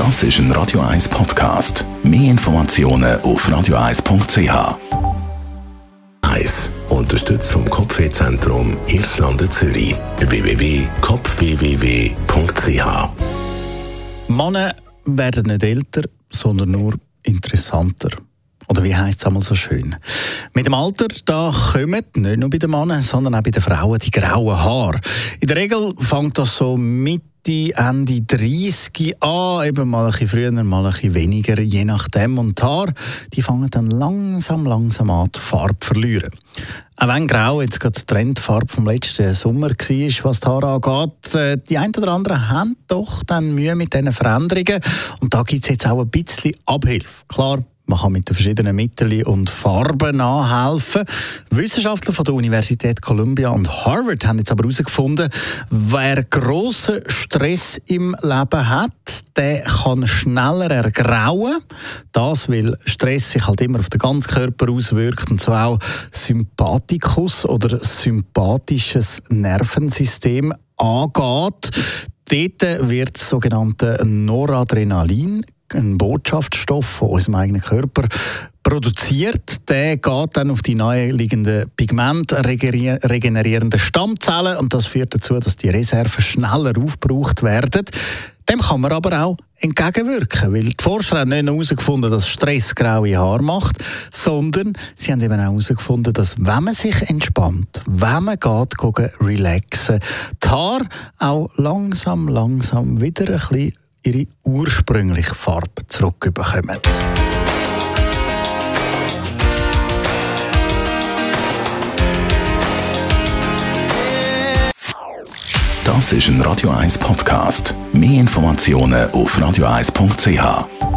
Das ist ein Radio 1 Podcast. Mehr Informationen auf radio1.ch. 1. Unterstützt vom Kopfwehzentrum Irlande Zürich. www.kopfwww.ch Männer werden nicht älter, sondern nur interessanter. Oder wie heisst es einmal so schön? Mit dem Alter da kommen nicht nur bei den Männern, sondern auch bei den Frauen die grauen Haare. In der Regel fängt das so Mitte, Ende 30 an, eben mal ein bisschen früher, mal ein bisschen weniger, je nachdem. Und die Haare, die fangen dann langsam, langsam an, die Farbe zu verlieren. Auch wenn grau jetzt gerade die Trendfarbe vom letzten Sommer war, was die Haare angeht, äh, die einen oder anderen haben doch dann Mühe mit diesen Veränderungen. Und da gibt es jetzt auch ein bisschen Abhilfe. Klar, man kann mit den verschiedenen Mitteln und Farben nachhelfen. Wissenschaftler von der Universität Columbia und Harvard haben jetzt aber herausgefunden, wer grossen Stress im Leben hat, der kann schneller ergrauen. Das, weil Stress sich halt immer auf den ganzen Körper auswirkt und so auch Sympathikus oder sympathisches Nervensystem angeht. Dort wird das sogenannte Noradrenalin ein Botschaftsstoff von unserem eigenen Körper produziert. Der geht dann auf die naheliegenden pigmentregenerierenden Stammzellen und das führt dazu, dass die Reserven schneller aufgebraucht werden. Dem kann man aber auch entgegenwirken, weil die Forscher haben nicht nur herausgefunden, dass Stress graue Haare macht, sondern sie haben eben auch herausgefunden, dass wenn man sich entspannt, wenn man geht, geht relaxen, die Haare auch langsam, langsam wieder ein bisschen ihre ursprüngliche Farbe zurückbekommen. Das ist ein Radio 1 Podcast. Mehr Informationen auf radio1.ch.